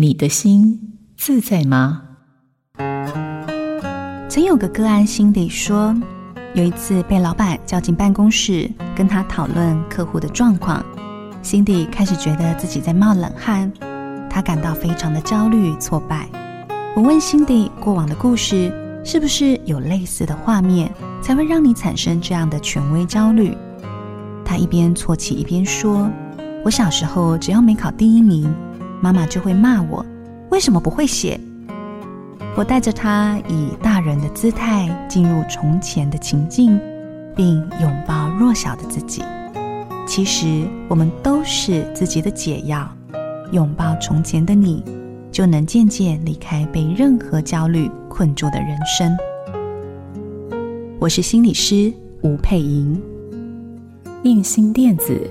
你的心自在吗？曾有个个案心底说，有一次被老板叫进办公室，跟他讨论客户的状况，心底开始觉得自己在冒冷汗，他感到非常的焦虑挫败。我问心底过往的故事，是不是有类似的画面，才会让你产生这样的权威焦虑？他一边啜泣一边说：“我小时候只要没考第一名，妈妈就会骂我，为什么不会写？”我带着他以大人的姿态进入从前的情境，并拥抱弱小的自己。其实我们都是自己的解药，拥抱从前的你，就能渐渐离开被任何焦虑困住的人生。我是心理师吴佩莹。印心电子，